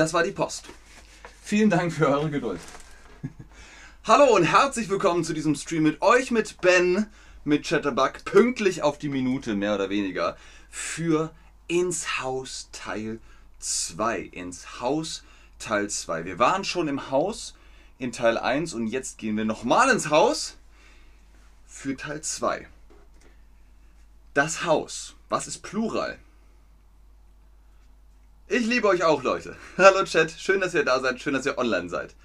das war die Post. Vielen Dank für eure Geduld. Hallo und herzlich willkommen zu diesem Stream mit euch, mit Ben, mit Chatterbug, pünktlich auf die Minute, mehr oder weniger, für Ins Haus Teil 2. Ins Haus Teil 2. Wir waren schon im Haus in Teil 1 und jetzt gehen wir nochmal ins Haus für Teil 2. Das Haus. Was ist Plural? Ich liebe euch auch, Leute. Hallo Chat, schön, dass ihr da seid, schön, dass ihr online seid.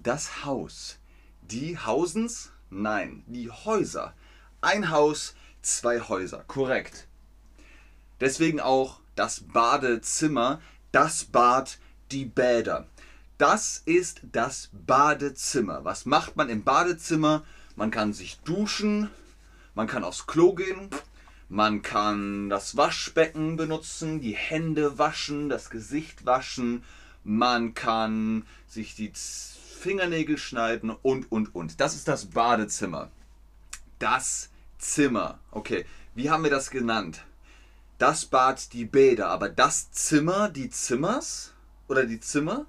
Das Haus. Die Hausens? Nein, die Häuser. Ein Haus, zwei Häuser. Korrekt. Deswegen auch das Badezimmer, das Bad, die Bäder. Das ist das Badezimmer. Was macht man im Badezimmer? Man kann sich duschen, man kann aufs Klo gehen, man kann das Waschbecken benutzen, die Hände waschen, das Gesicht waschen. Man kann sich die Fingernägel schneiden und, und, und. Das ist das Badezimmer. Das Zimmer. Okay, wie haben wir das genannt? Das Bad, die Bäder. Aber das Zimmer, die Zimmers? Oder die Zimmer?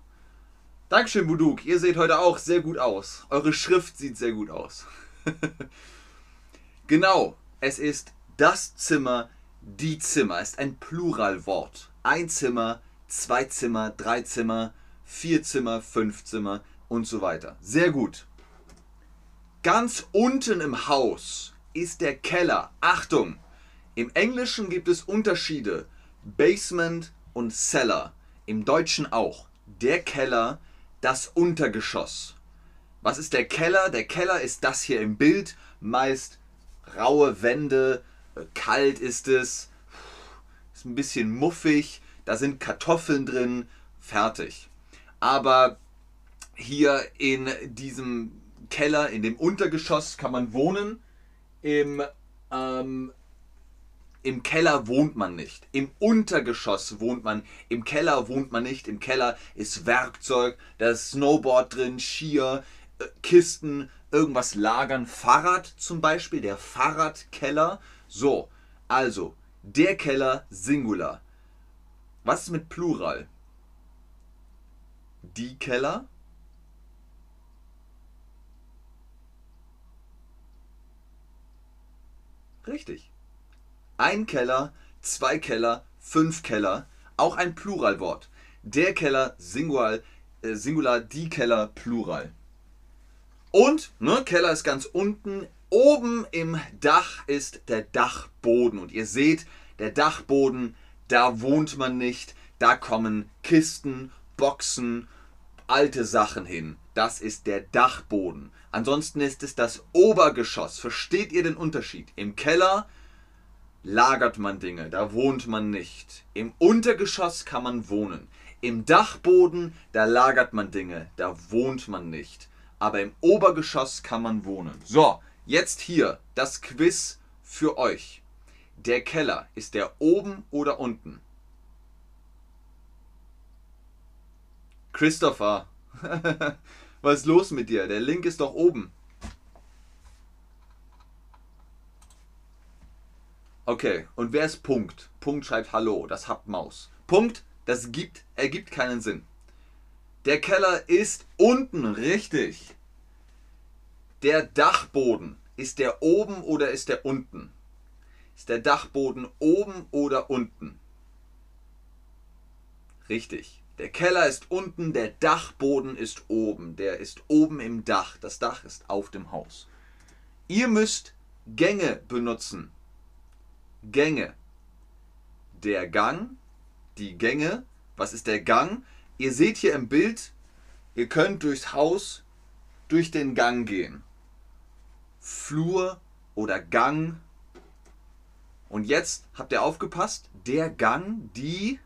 Dankeschön, Buduk. Ihr seht heute auch sehr gut aus. Eure Schrift sieht sehr gut aus. genau, es ist das Zimmer, die Zimmer ist ein Pluralwort. Ein Zimmer, zwei Zimmer, drei Zimmer, vier Zimmer, fünf Zimmer und so weiter. Sehr gut. Ganz unten im Haus ist der Keller. Achtung! Im Englischen gibt es Unterschiede. Basement und Cellar. Im Deutschen auch. Der Keller, das Untergeschoss. Was ist der Keller? Der Keller ist das hier im Bild. Meist raue Wände, kalt ist es, ist ein bisschen muffig, da sind Kartoffeln drin, fertig. Aber hier in diesem Keller, in dem Untergeschoss kann man wohnen. Im, ähm, Im Keller wohnt man nicht. Im Untergeschoss wohnt man. Im Keller wohnt man nicht. Im Keller ist Werkzeug, da ist Snowboard drin, Skier, äh, Kisten, irgendwas lagern. Fahrrad zum Beispiel, der Fahrradkeller. So, also, der Keller Singular. Was ist mit Plural? Die Keller? Richtig. Ein Keller, zwei Keller, fünf Keller, auch ein Pluralwort. Der Keller, Singular, äh, Singular, die Keller, Plural. Und, ne, Keller ist ganz unten, Oben im Dach ist der Dachboden und ihr seht, der Dachboden, da wohnt man nicht, da kommen Kisten, Boxen, alte Sachen hin. Das ist der Dachboden. Ansonsten ist es das Obergeschoss. Versteht ihr den Unterschied? Im Keller lagert man Dinge, da wohnt man nicht. Im Untergeschoss kann man wohnen. Im Dachboden, da lagert man Dinge, da wohnt man nicht. Aber im Obergeschoss kann man wohnen. So, Jetzt hier das Quiz für euch. Der Keller, ist der oben oder unten? Christopher, was ist los mit dir? Der Link ist doch oben. Okay, und wer ist Punkt? Punkt schreibt Hallo, das habt Maus. Punkt, das gibt, ergibt keinen Sinn. Der Keller ist unten, richtig. Der Dachboden ist der oben oder ist der unten? Ist der Dachboden oben oder unten? Richtig. Der Keller ist unten, der Dachboden ist oben. Der ist oben im Dach. Das Dach ist auf dem Haus. Ihr müsst Gänge benutzen. Gänge. Der Gang, die Gänge. Was ist der Gang? Ihr seht hier im Bild, ihr könnt durchs Haus durch den Gang gehen. Flur oder Gang. Und jetzt habt ihr aufgepasst, der Gang, die,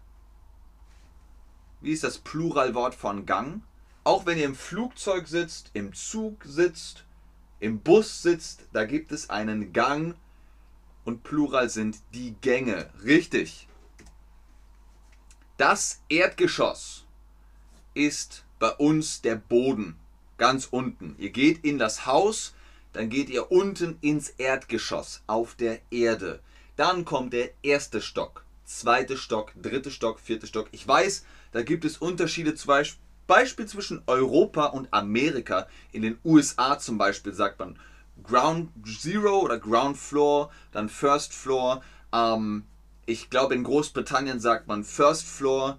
wie ist das Pluralwort von Gang? Auch wenn ihr im Flugzeug sitzt, im Zug sitzt, im Bus sitzt, da gibt es einen Gang und Plural sind die Gänge. Richtig. Das Erdgeschoss ist bei uns der Boden, ganz unten. Ihr geht in das Haus, dann geht ihr unten ins Erdgeschoss auf der Erde. Dann kommt der erste Stock. zweite Stock, dritte Stock, vierte Stock. Ich weiß, da gibt es Unterschiede zum Beispiel zwischen Europa und Amerika. In den USA zum Beispiel sagt man Ground Zero oder Ground Floor, dann First Floor. Ähm, ich glaube, in Großbritannien sagt man First Floor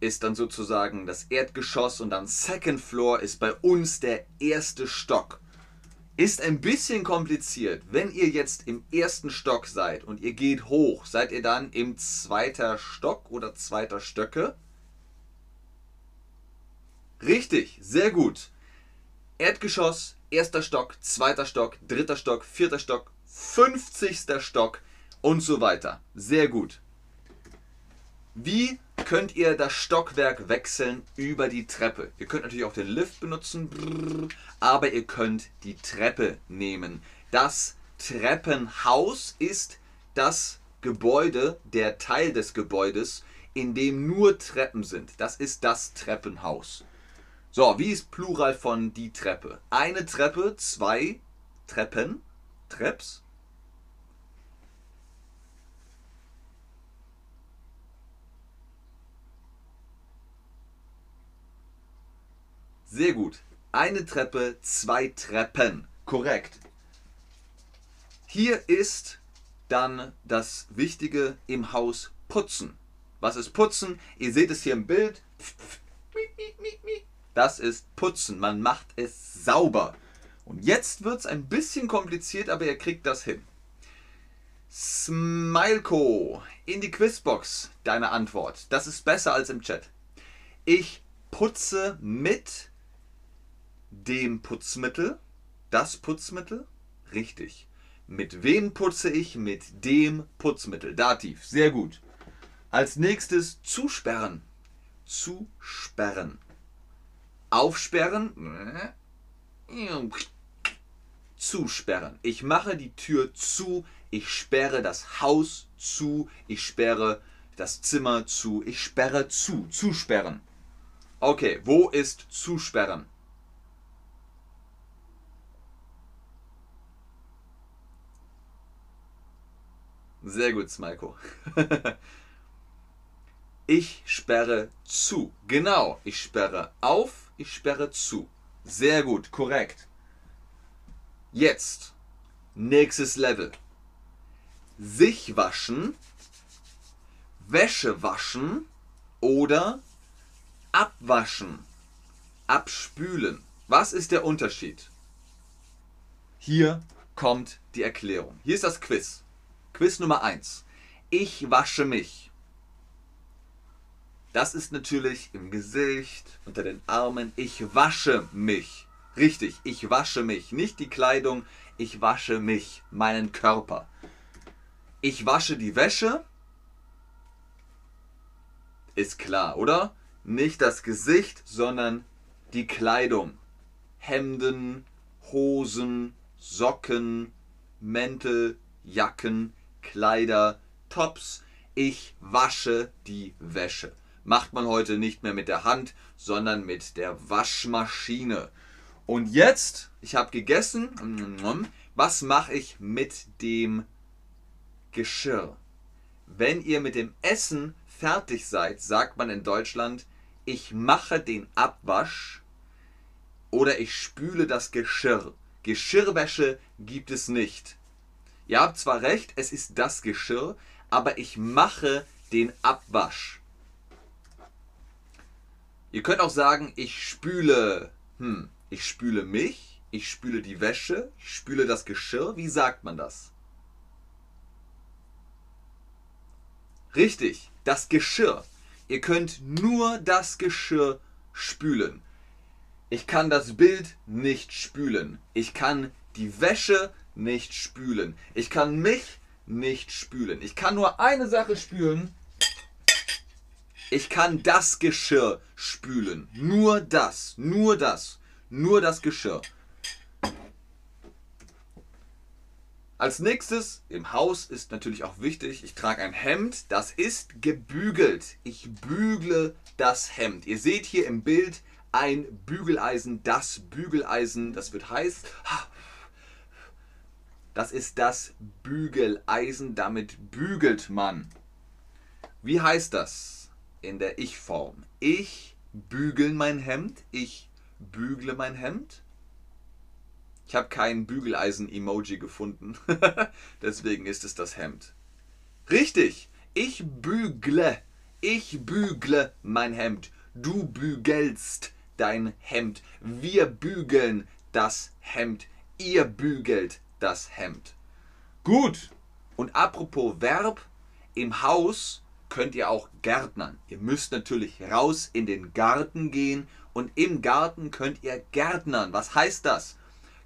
ist dann sozusagen das Erdgeschoss und dann Second Floor ist bei uns der erste Stock. Ist ein bisschen kompliziert. Wenn ihr jetzt im ersten Stock seid und ihr geht hoch, seid ihr dann im zweiter Stock oder zweiter Stöcke? Richtig, sehr gut. Erdgeschoss, erster Stock, zweiter Stock, dritter Stock, vierter Stock, fünfzigster Stock und so weiter. Sehr gut. Wie könnt ihr das Stockwerk wechseln über die Treppe? Ihr könnt natürlich auch den Lift benutzen, aber ihr könnt die Treppe nehmen. Das Treppenhaus ist das Gebäude, der Teil des Gebäudes, in dem nur Treppen sind. Das ist das Treppenhaus. So, wie ist Plural von die Treppe? Eine Treppe, zwei Treppen, Treps, Sehr gut. Eine Treppe, zwei Treppen. Korrekt. Hier ist dann das Wichtige im Haus putzen. Was ist putzen? Ihr seht es hier im Bild. Das ist putzen. Man macht es sauber. Und jetzt wird es ein bisschen kompliziert, aber ihr kriegt das hin. Smileko, in die Quizbox deine Antwort. Das ist besser als im Chat. Ich putze mit dem Putzmittel. Das Putzmittel? Richtig. Mit wem putze ich? Mit dem Putzmittel. Dativ. Sehr gut. Als nächstes zusperren. Zusperren. Aufsperren. Zusperren. Ich mache die Tür zu. Ich sperre das Haus zu. Ich sperre das Zimmer zu. Ich sperre zu. Zusperren. Okay, wo ist zusperren? Sehr gut, Smaiko. ich sperre zu. Genau, ich sperre auf, ich sperre zu. Sehr gut, korrekt. Jetzt, nächstes Level. Sich waschen, Wäsche waschen oder abwaschen, abspülen. Was ist der Unterschied? Hier kommt die Erklärung. Hier ist das Quiz. Quiz Nummer 1. Ich wasche mich. Das ist natürlich im Gesicht, unter den Armen. Ich wasche mich. Richtig, ich wasche mich. Nicht die Kleidung, ich wasche mich, meinen Körper. Ich wasche die Wäsche. Ist klar, oder? Nicht das Gesicht, sondern die Kleidung. Hemden, Hosen, Socken, Mäntel, Jacken, Kleider, Tops. Ich wasche die Wäsche. Macht man heute nicht mehr mit der Hand, sondern mit der Waschmaschine. Und jetzt, ich habe gegessen. Was mache ich mit dem Geschirr? Wenn ihr mit dem Essen fertig seid, sagt man in Deutschland, ich mache den Abwasch oder ich spüle das Geschirr. Geschirrwäsche gibt es nicht. Ihr habt zwar recht, es ist das Geschirr, aber ich mache den Abwasch. Ihr könnt auch sagen, ich spüle, hm, ich spüle mich, ich spüle die Wäsche, ich spüle das Geschirr. Wie sagt man das? Richtig, das Geschirr. Ihr könnt nur das Geschirr spülen. Ich kann das Bild nicht spülen. Ich kann die Wäsche nicht spülen. Ich kann mich nicht spülen. Ich kann nur eine Sache spülen. Ich kann das Geschirr spülen. Nur das. Nur das. Nur das Geschirr. Als nächstes im Haus ist natürlich auch wichtig, ich trage ein Hemd, das ist gebügelt. Ich bügle das Hemd. Ihr seht hier im Bild ein Bügeleisen, das Bügeleisen, das wird heiß. Das ist das Bügeleisen, damit bügelt man. Wie heißt das in der Ich-Form? Ich bügel mein Hemd. Ich bügle mein Hemd. Ich habe kein Bügeleisen-Emoji gefunden. Deswegen ist es das Hemd. Richtig. Ich bügle. Ich bügle mein Hemd. Du bügelst dein Hemd. Wir bügeln das Hemd. Ihr bügelt das Hemd. Gut. Und apropos Verb, im Haus könnt ihr auch gärtnern. Ihr müsst natürlich raus in den Garten gehen und im Garten könnt ihr gärtnern. Was heißt das?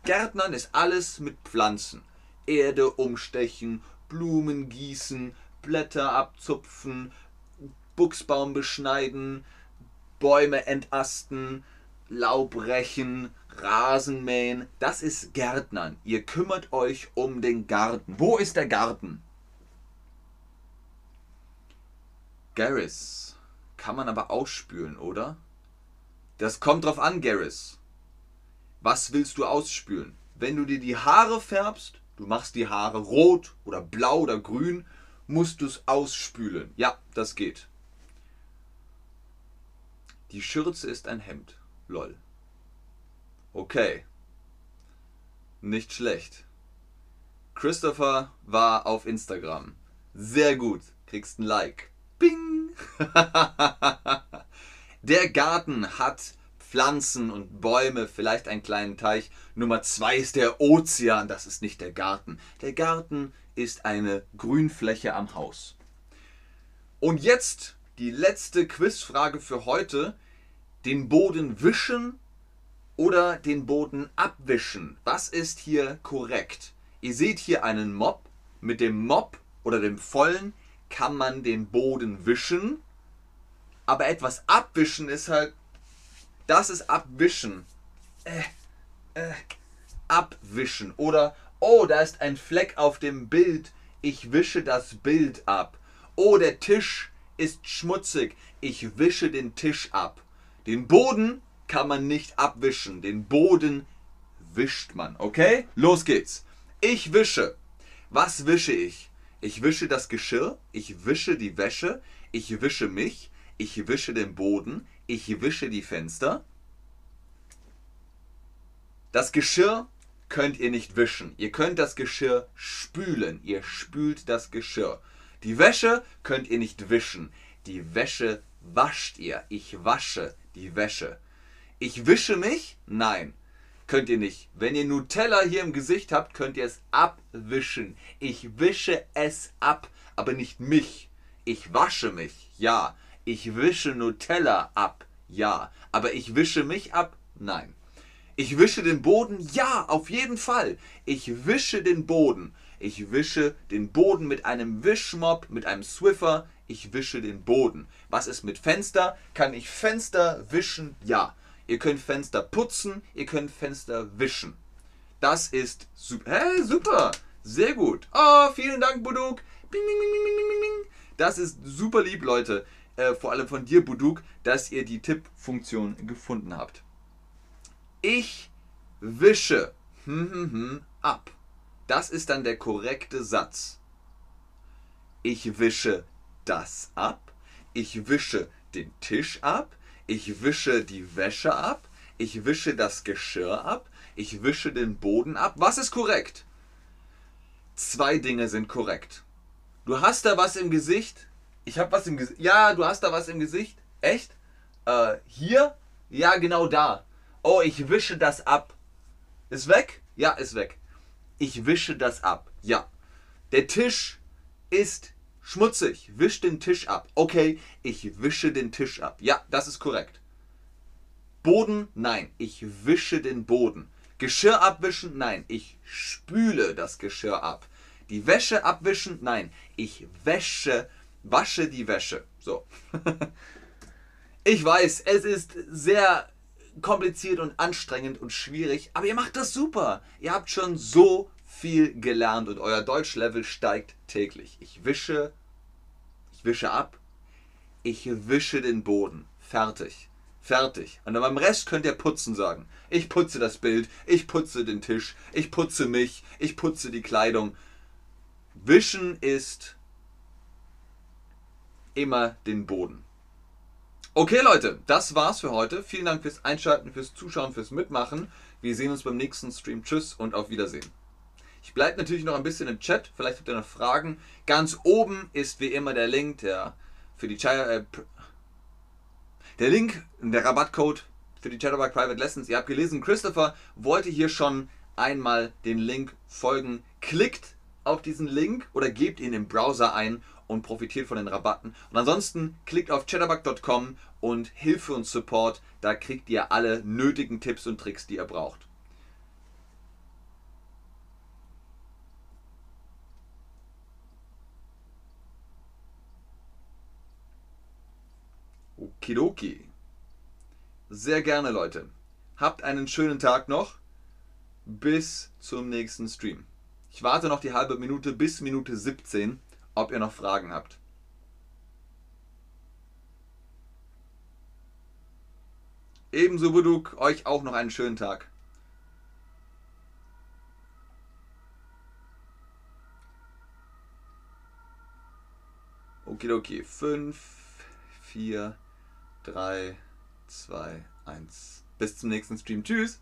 Gärtnern ist alles mit Pflanzen. Erde umstechen, Blumen gießen, Blätter abzupfen, Buchsbaum beschneiden, Bäume entasten, Laub rächen, Rasen mähen. Das ist Gärtnern. Ihr kümmert euch um den Garten. Wo ist der Garten? Garris. Kann man aber ausspülen, oder? Das kommt drauf an, Garris. Was willst du ausspülen? Wenn du dir die Haare färbst, du machst die Haare rot oder blau oder grün, musst du es ausspülen. Ja, das geht. Die Schürze ist ein Hemd. Lol. Okay. Nicht schlecht. Christopher war auf Instagram. Sehr gut. Kriegst ein Like. Bing! Der Garten hat Pflanzen und Bäume, vielleicht einen kleinen Teich. Nummer zwei ist der Ozean, das ist nicht der Garten. Der Garten ist eine Grünfläche am Haus. Und jetzt die letzte Quizfrage für heute. Den Boden wischen oder den Boden abwischen? Was ist hier korrekt? Ihr seht hier einen Mob. Mit dem Mob oder dem Vollen kann man den Boden wischen. Aber etwas abwischen ist halt, das ist abwischen. Äh, äh, abwischen. Oder, oh, da ist ein Fleck auf dem Bild. Ich wische das Bild ab. Oh, der Tisch ist schmutzig. Ich wische den Tisch ab. Den Boden kann man nicht abwischen. Den Boden wischt man. Okay? Los geht's. Ich wische. Was wische ich? Ich wische das Geschirr, ich wische die Wäsche, ich wische mich, ich wische den Boden, ich wische die Fenster. Das Geschirr könnt ihr nicht wischen. Ihr könnt das Geschirr spülen. Ihr spült das Geschirr. Die Wäsche könnt ihr nicht wischen. Die Wäsche wascht ihr. Ich wasche die Wäsche. Ich wische mich? Nein. Könnt ihr nicht. Wenn ihr Nutella hier im Gesicht habt, könnt ihr es abwischen. Ich wische es ab, aber nicht mich. Ich wasche mich, ja. Ich wische Nutella ab, ja. Aber ich wische mich ab, nein. Ich wische den Boden, ja, auf jeden Fall. Ich wische den Boden. Ich wische den Boden mit einem Wischmob, mit einem Swiffer. Ich wische den Boden. Was ist mit Fenster? Kann ich Fenster wischen? Ja. Ihr könnt Fenster putzen, ihr könnt Fenster wischen. Das ist super. Hä, super. Sehr gut. Oh, vielen Dank, Buduk. Bing, bing, bing. Das ist super lieb, Leute. Äh, vor allem von dir, Buduk, dass ihr die Tippfunktion gefunden habt. Ich wische hm, hm, hm, ab. Das ist dann der korrekte Satz. Ich wische das ab. Ich wische den Tisch ab ich wische die Wäsche ab, ich wische das Geschirr ab, ich wische den Boden ab. Was ist korrekt? Zwei Dinge sind korrekt. Du hast da was im Gesicht. Ich habe was im Gesicht. Ja, du hast da was im Gesicht. Echt? Äh, hier? Ja, genau da. Oh, ich wische das ab. Ist weg? Ja, ist weg. Ich wische das ab. Ja. Der Tisch ist Schmutzig. Wisch den Tisch ab. Okay, ich wische den Tisch ab. Ja, das ist korrekt. Boden? Nein, ich wische den Boden. Geschirr abwischen? Nein, ich spüle das Geschirr ab. Die Wäsche abwischen? Nein, ich wäsche, wasche die Wäsche. So. ich weiß, es ist sehr kompliziert und anstrengend und schwierig, aber ihr macht das super. Ihr habt schon so viel gelernt und euer Deutschlevel steigt täglich. Ich wische, ich wische ab, ich wische den Boden. Fertig. Fertig. Und beim Rest könnt ihr putzen sagen. Ich putze das Bild, ich putze den Tisch, ich putze mich, ich putze die Kleidung. Wischen ist immer den Boden. Okay, Leute, das war's für heute. Vielen Dank fürs Einschalten, fürs Zuschauen, fürs Mitmachen. Wir sehen uns beim nächsten Stream. Tschüss und auf Wiedersehen. Ich bleibe natürlich noch ein bisschen im Chat. Vielleicht habt ihr noch Fragen. Ganz oben ist wie immer der Link der, für die äh, der Link, der Rabattcode für die Chatterbug Private Lessons. Ihr habt gelesen, Christopher wollte hier schon einmal den Link folgen. Klickt auf diesen Link oder gebt ihn im Browser ein und profitiert von den Rabatten. Und ansonsten klickt auf chatterbug.com und Hilfe und Support. Da kriegt ihr alle nötigen Tipps und Tricks, die ihr braucht. Okidoki. Sehr gerne, Leute. Habt einen schönen Tag noch. Bis zum nächsten Stream. Ich warte noch die halbe Minute bis Minute 17, ob ihr noch Fragen habt. Ebenso Buduk, euch auch noch einen schönen Tag. Okidoki. 5, 4, 3, 2, 1. Bis zum nächsten Stream. Tschüss.